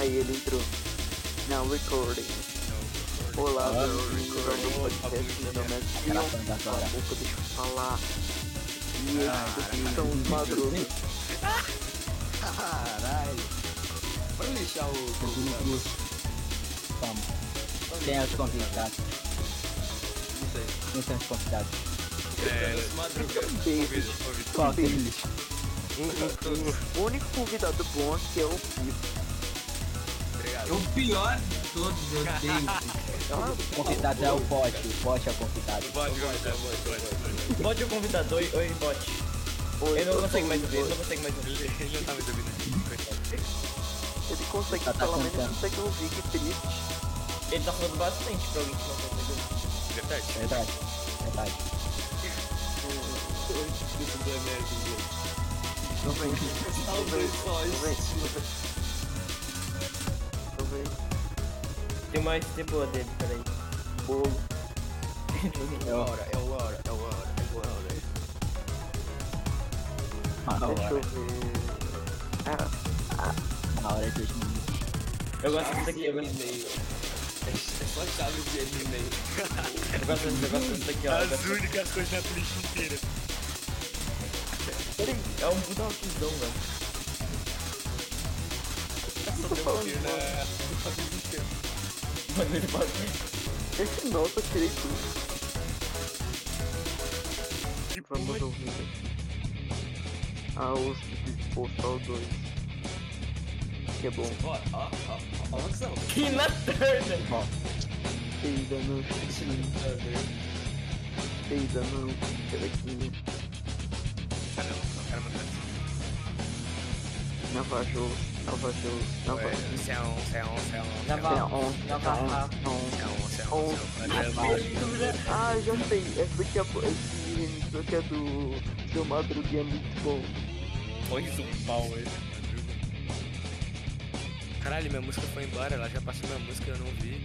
Aí ele entrou. Now recording. Olá, bem-vindos ao meu podcast. Meu nome é. Gravando Cala a boca, deixa eu falar. E esses são os madrugos. Caralho. Vamos deixar o. Vamos. Quem é os convidados? Não sei. Quem são os convidados? Os madruga. Beijo. Qual Beijo. deles? O único convidado bom aqui é o Pipo. O pior de todos, eu odeio. O convidado é o bot. O bot é o convidado. Pode, pode, pode. Bot é o convidado, oi, oi bot. Oi, Ele não oi, consegue mais oi, ouvir, ele oi. não consegue mais ouvir. Ele não tá me ouvindo. coitado. Ele consegue, Tá, tá pelo menos consegue ouvir, que triste. Ele tá falando bastante pra alguém que não consegue ouvir. Verdade. Verdade. Verdade. Isso do emergente. Tô vendo, Talvez só isso. Vendo. Tem uma ST boa dele, peraí. Bolo. É hora, é hora, é hora, é hora. Ah, Deixa eu hora. ver. Ah, Na hora é dois minutos. Eu gosto desse daqui, eu gosto, e-mail. É é só chave de e-mail. eu gosto desse, eu gosto desse daqui, ó. As únicas coisas na playlist inteira. peraí, É um puta rockzão, velho. Eu tô falando mal. Mano, ele fala. Esse nossa, eu tirei tudo. Que Vamos ouvir. Ah, os postal 2. Que é bom. Ó, ó, ó, ó, ó, Turner! Peida no peida no telequinho. Ah, não. Não quero mandar assim. Navajou, É. Ah, já sei. Esse daqui é, esse daqui é do seu Madruguinha muito bom. Pôs um pau esse. Caralho, minha música foi embora, ela já passou minha música, eu não vi.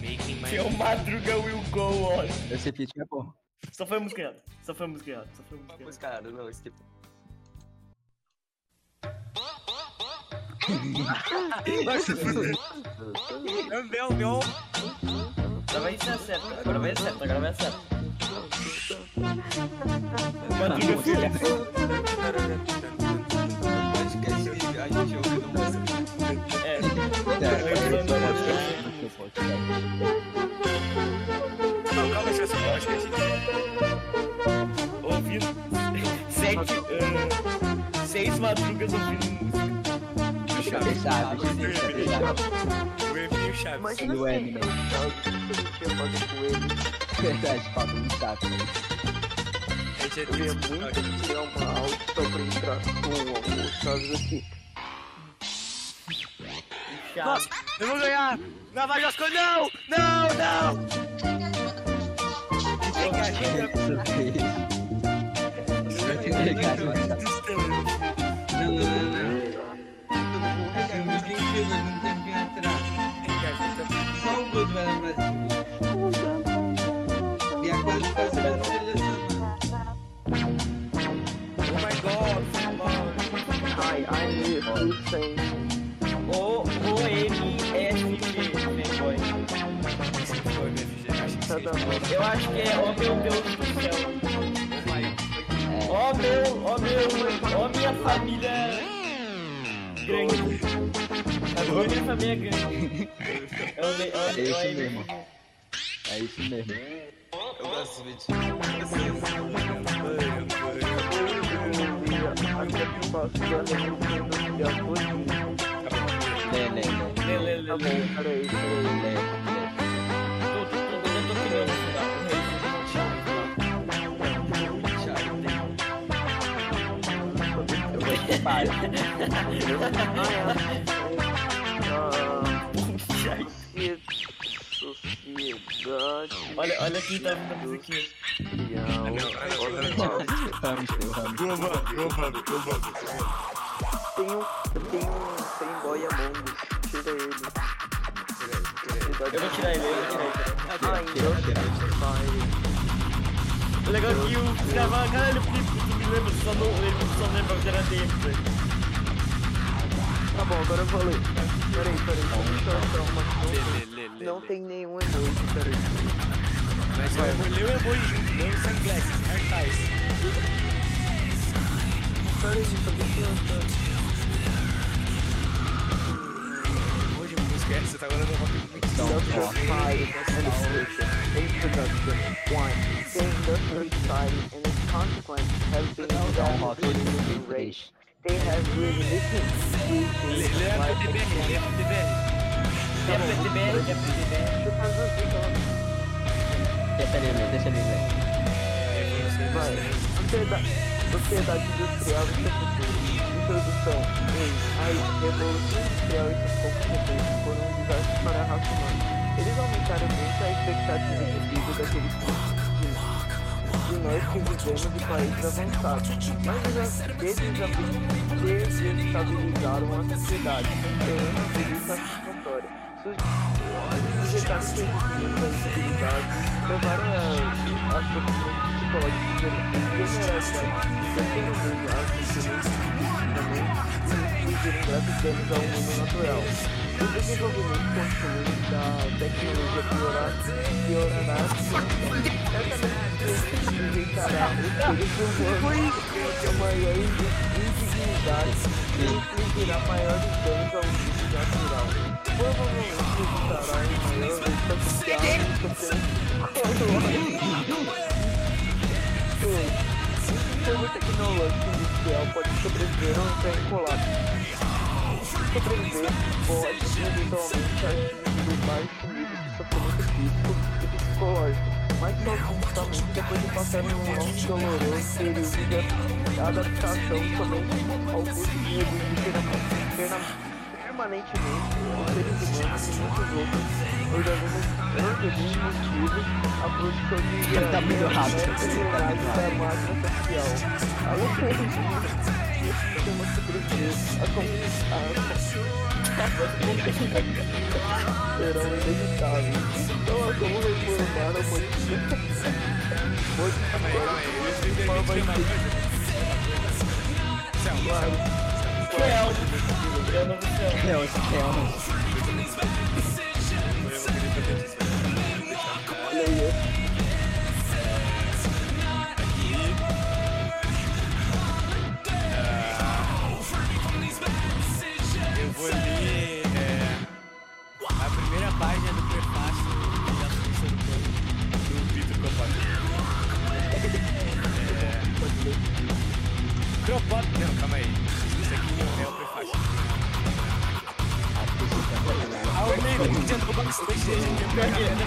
Making my... Seu Madruga will go on. Esse feat é bom. Só foi música errada. Só foi música errada. Só foi música errada. Mas, cara, esse tipo. É meu, meu. Agora vai ser certo. Agora vai ser certo. Agora vai ser certo. Madruga E o Eminem. eu. Verdade, falta um chato. É Eu ia triste. muito tirar uma audição pra entrar com o Chaves aqui. Chato. Eu vou ganhar! Nova Josco, não! Não, não! Que. Não, não, não, não. Vídeo incrível de um tempinho atrás. Só o Good vai lembrar vídeo. E a coisa que faz a seleção. Oh my god! Hi, I'm Hussein. O O M F G que um. Eu acho que é Oh meu Deus do céu. My... Oh meu, oh meu, oh minha família grande. Oh minha família grande. Eu le- É isso oh, mesmo. É isso mesmo. Eu gosto desse vídeo. Lê, lê, lê. Lê, lê, lê, peraí, peraí. Lê, Sociedade. Olha, olha quem tá ouvindo a musiquinha. Tem um. Tem um fanboy Among Us. Tira ele. Eu vou tirar ele, eu vou tirar ele. Ah, então. O legal é que o gravar, caralho, o Pipo ele lembra, só não, ele só lembra que era dele, velho. Tá bom, agora eu falei. Peraí, peraí, eu lê, lê, Não tem nenhum emoji, peraí. Mas eu vou ler o emoji junto, não os sunglasses, cartaz. Peraí, só deixa eu achar. Emoji, música, é, você tá falando uma coisa muito Industrial society and its future. Introduction. 1. The industrial society and its consequences have been rapidly losing race. They have really listened Lê, lê a PTBR, lê a PTBR. É a PTBR, é a PTBR. Deixa eu traduzir, calma. Deixa ele ler, deixa ele ler. Vai. Sociedade, sociedade industrial e seu futuro. Introdução. Ei, a revolução industrial e seus consequências foram um desastre para a raça humana. Eles aumentaram muito a expectativa de vida daqueles de, de nós que vivemos em países avançados. Mas eles desestabilizaram a sociedade, gerando uma polícia satisfatória. Sujeitar instabilidade levaram a, a sofrimentos psicológicos generalizados daquele mundo, as diferenças também e infligirem graves danos ao mundo natural. O desenvolvimento contínuo da tecnologia piorar, piorará. Certamente sujeitará os seres humanos a maior indignidade e infligirá maiores danos ao mundo natural. Provavelmente resultará em maior luta social e sofrimento psicológico. Dois, O sistema tecnológico industrial pode sobreviver ou entrar em colapso. Sobreviver pode eventualmente atingir baixo nível de sofrimento físico e psicológico, mas só justamente depois de passar um longo doloroso período de adaptação somente ao custo de perna- permanentemente os seres humanos e muitos outros organismos, organismos vivos a produção de Ele tá muito rápido. minerais da máquina social. Além disso, esse sistema sobreviver a serão inevitáveis. Então, é como reformar a modificação. Claro. Céu. É o nome do céu. É, esse aqui é um. Olha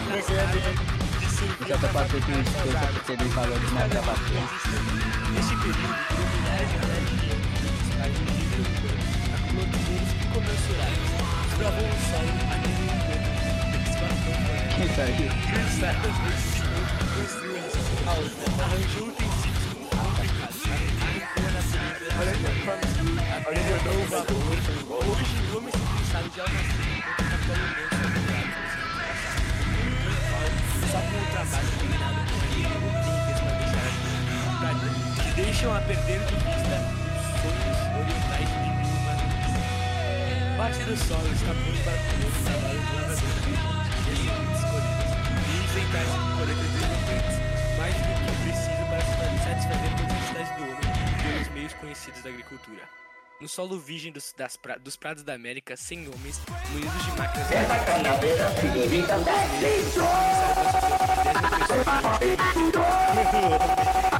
de do mundo. Desbravou Isso aí. Cansadas construiu a arranjou utensílios complicados, arrancou a natureza, agregou o valor. Hoje, homens cansados de almacenar contra deixam a perder de vista os sonhos orientais de nenhuma Parte do solo está pronto para comer o trabalho do lavrador de sementes colhidas e enfrentar-se com coletas desenvolventes, mais do que preciso para satisfazer todas as necessidades do homem pelos meios conhecidos da agricultura. No solo virgem dos, das dos prados da América, sem homens, munidos de máquinas... faz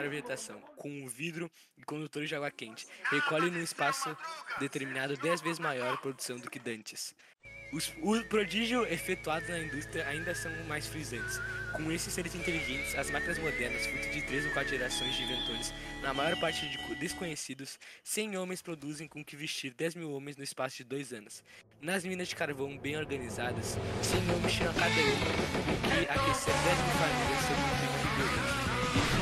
para a vegetação, com um vidro e condutores de água quente. Recolhe num espaço determinado 10 vezes maior a produção do que dantes. Os, o prodígio efetuado na indústria ainda são mais frisantes. Com esses seres inteligentes, as máquinas modernas, fruto de três ou quatro gerações de inventores, na maior parte de co- desconhecidos, 100 homens produzem com que vestir 10 mil homens no espaço de dois anos. Nas minas de carvão bem organizadas, 100 homens tiram cada uma com que aquecer 10 mil famílias sob pico de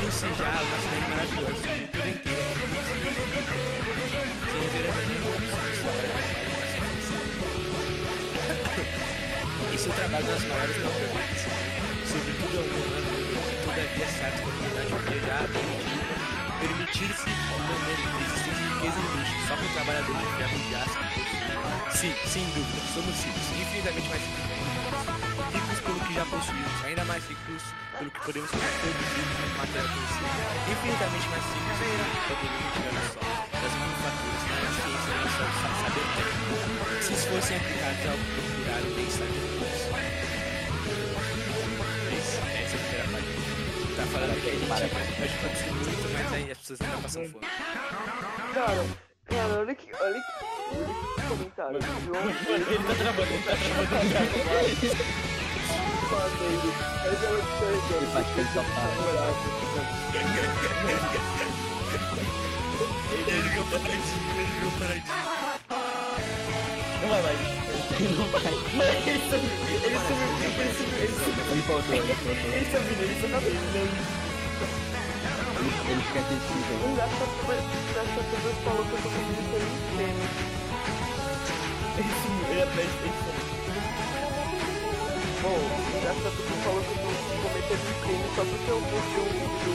E já uma cidade maravilhosa, com cultura inteira, sem ver a nenhuma e seu trabalho nas maiores campeonatos, sobretudo ao humano, todavia certo que a podia já permitir permitir-se um momento de existência de riqueza e luxo, só com o trabalhador de ferro de aço. Sim, sem dúvida, somos ricos, infinitamente mais ricos. Mais ricos pelo que podemos produzir matéria conhecida. Infinitamente mais ricos pelo que podemos tirar no sol, das manufaturas, na ciência, no sol, saber técnico. Se isso fossem aplicados ao procurar o bem-estar de todos. Esse, essa é a primeira parte. Tá falando que a gente, a gente produziu muito, mas aí as pessoas ainda passam fome. Cara, cara, olha que, olha que, olha que comentário. Ele tá ele tá travando. Ele ele. Ele ele. Não vai mais. Não vai. Ele sumiu, ele sumiu, ele sumiu, ele sumiu. Ele voltou, ele voltou. Ele tá vindo, ele tá vindo. Ele, ele fica decisivo. Essa pessoa falou que eu tô cometendo um crime. Ele sumiu, ele atrás, ele sumiu. Bom, essa pessoa falou que eu tô cometendo um crime só porque eu postei um vídeo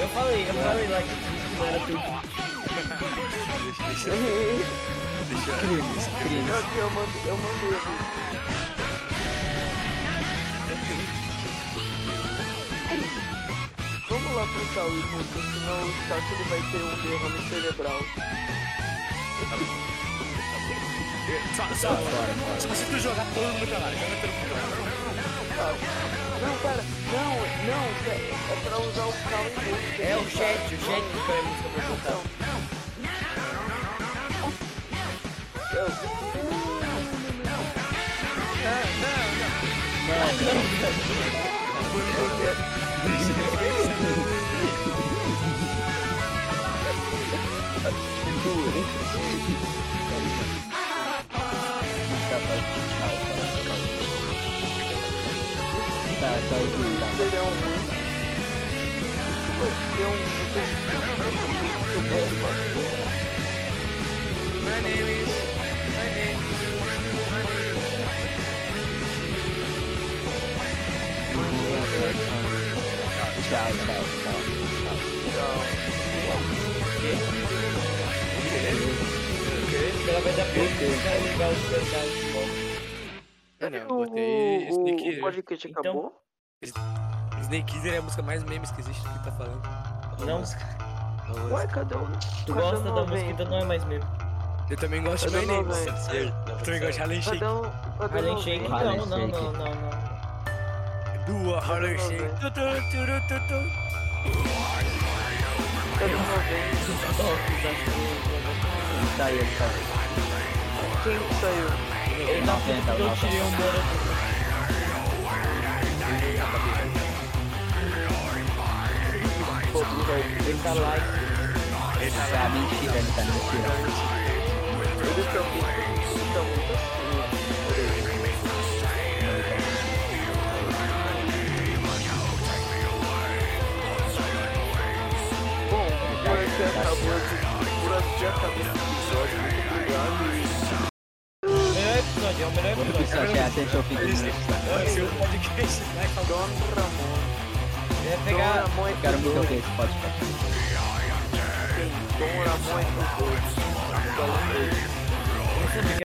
Eu falei, eu falei lá que não era teu Deixa, do... Crimes, crimes. Eu, eu mandei, eu ali. Vamos lá pensar o Smoke, senão o Chaco ele vai ter um derrame cerebral. Só, só, se tu jogar todo mundo pra lá, joga. Não, cara, não, não, é, é pra usar o carro em É o chat, o chat que foi a música pra cantar. Tá, tá ouvindo, tá. Ele é um. Ele é um. My name is, my name is. Tchau, tchau, tchau. Ela vai dar cara ligar os personagens de volta. Não, eu O, botei o, Snake o podcast Então- acabou? Snake Eater é a música mais memes que existe que tá falando. Não, Ué, cadê o. tu cadê gosta da 90? música, então não é mais mesmo. Eu também gosto de. 90? Eu também gosto de Harlem Shake. Harlem Shake, 90? não, não, não, não, não. Do Harlem Shake. Tu, tu, tu, tu, tu. Cadê o 90? Ele tá aí, tá aí. Quem que saiu? Ele tá eu tirei um bora Ele tá lá. Ah, mentira, ele tá mentira. Muito assim. Bom, por aqui acabou esse. Por aqui acabou esse episódio. Muito obrigado. Melhor episódio, o melhor O episódio. pessoal já até seu fim de Esse esse é. Don Ramon. É muito ouvir esse podcast. Ramon é.